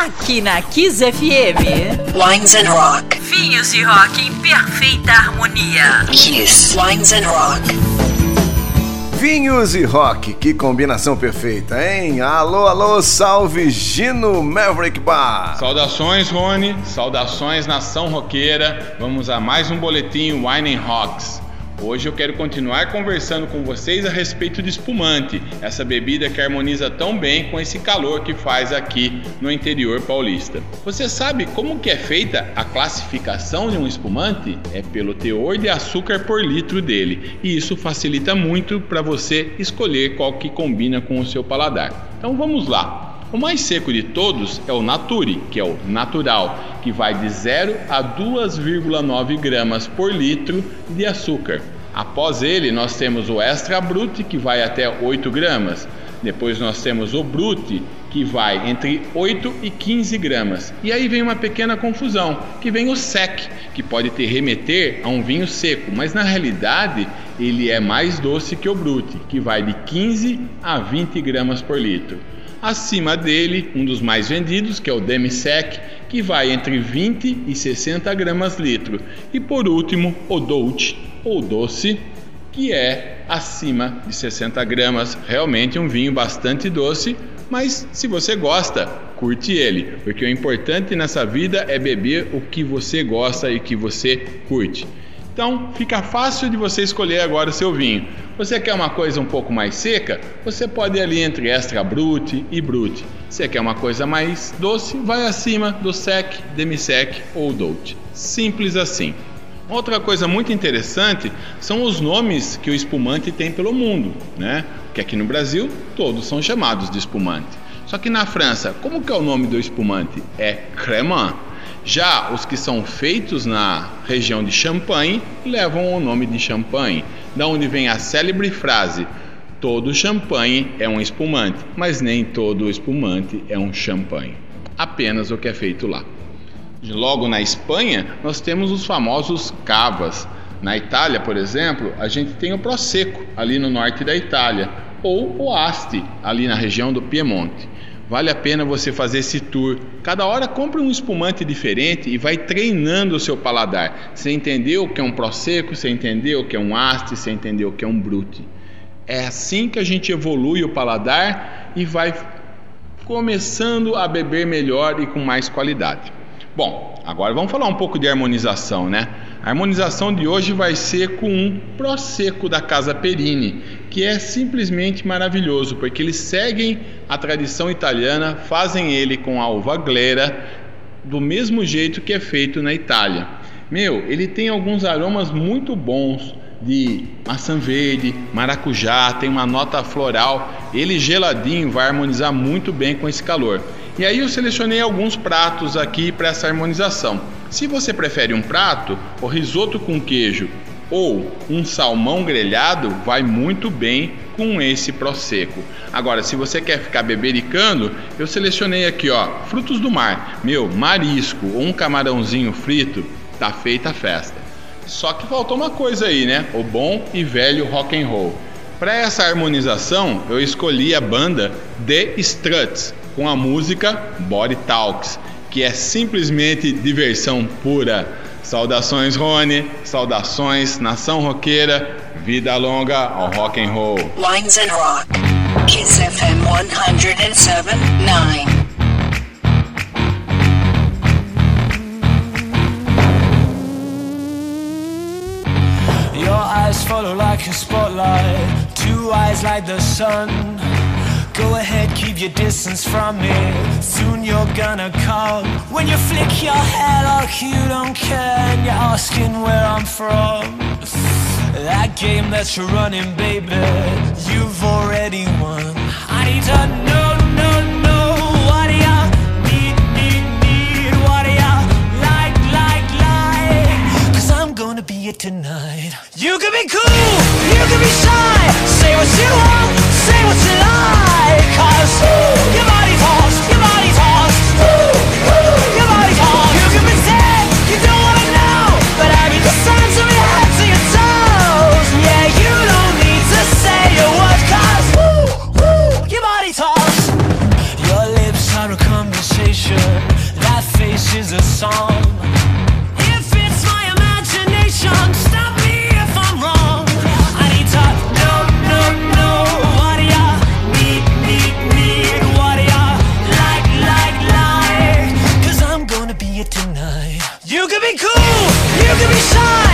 Aqui na Kiss FM. Wines and Rock. Vinhos e rock em perfeita harmonia. Kiss. Wines and Rock. Vinhos e rock, que combinação perfeita, hein? Alô, alô, salve Gino Maverick Bar. Saudações, Rony. Saudações, nação roqueira. Vamos a mais um boletim Wine and Rocks. Hoje eu quero continuar conversando com vocês a respeito de espumante, essa bebida que harmoniza tão bem com esse calor que faz aqui no interior paulista. Você sabe como que é feita a classificação de um espumante? É pelo teor de açúcar por litro dele, e isso facilita muito para você escolher qual que combina com o seu paladar. Então vamos lá. O mais seco de todos é o Nature, que é o natural, que vai de 0 a 2,9 gramas por litro de açúcar. Após ele, nós temos o Extra Brut, que vai até 8 gramas. Depois nós temos o Brut, que vai entre 8 e 15 gramas. E aí vem uma pequena confusão, que vem o Sec, que pode te remeter a um vinho seco, mas na realidade ele é mais doce que o Brut, que vai de 15 a 20 gramas por litro. Acima dele, um dos mais vendidos, que é o Demisec, que vai entre 20 e 60 gramas litro. E por último, o Dolce, ou doce, que é acima de 60 gramas. Realmente um vinho bastante doce, mas se você gosta, curte ele, porque o importante nessa vida é beber o que você gosta e que você curte. Então fica fácil de você escolher agora o seu vinho. Você quer uma coisa um pouco mais seca? Você pode ir ali entre extra brut e brut. Você quer uma coisa mais doce? Vai acima do sec, demi-sec ou dolce. Simples assim. Outra coisa muito interessante são os nomes que o espumante tem pelo mundo, né? Que aqui no Brasil todos são chamados de espumante. Só que na França, como que é o nome do espumante? É cremant. Já os que são feitos na região de Champagne levam o nome de champanhe, da onde vem a célebre frase: todo champanhe é um espumante, mas nem todo espumante é um champanhe. Apenas o que é feito lá. Logo na Espanha, nós temos os famosos cavas. Na Itália, por exemplo, a gente tem o Prosecco, ali no norte da Itália, ou o Asti, ali na região do Piemonte. Vale a pena você fazer esse tour. Cada hora compre um espumante diferente e vai treinando o seu paladar. Você entendeu o que é um prosecco, você entendeu o que é um haste, você entendeu o que é um brute. É assim que a gente evolui o paladar e vai começando a beber melhor e com mais qualidade. Bom, agora vamos falar um pouco de harmonização, né? A harmonização de hoje vai ser com um Prosecco da Casa Perini, que é simplesmente maravilhoso, porque eles seguem a tradição italiana, fazem ele com a uva glera do mesmo jeito que é feito na Itália. Meu, ele tem alguns aromas muito bons de maçã verde, maracujá, tem uma nota floral. Ele geladinho vai harmonizar muito bem com esse calor. E aí eu selecionei alguns pratos aqui para essa harmonização. Se você prefere um prato, o risoto com queijo ou um salmão grelhado vai muito bem com esse prosecco. Agora, se você quer ficar bebericando, eu selecionei aqui, ó, frutos do mar. Meu, marisco ou um camarãozinho frito, tá feita a festa. Só que faltou uma coisa aí, né? O bom e velho rock and roll. Para essa harmonização, eu escolhi a banda The Struts com a música Body Talks, que é simplesmente diversão pura. Saudações Rony, saudações nação roqueira, vida longa ao rock and roll. Wines and Rock. Kiss FM 107.9. Your eyes follow like a spotlight, two eyes like the sun. Go ahead, keep your distance from me. Soon you're gonna come. When you flick your hair like you don't care, and you're asking where I'm from. That game that you're running, baby, you've already won. I need to know, know, know what do you need, need, need? What do you like, like, like? Cause I'm gonna be it tonight. You can be cool, you can be shy. Say what you want, you can be shy.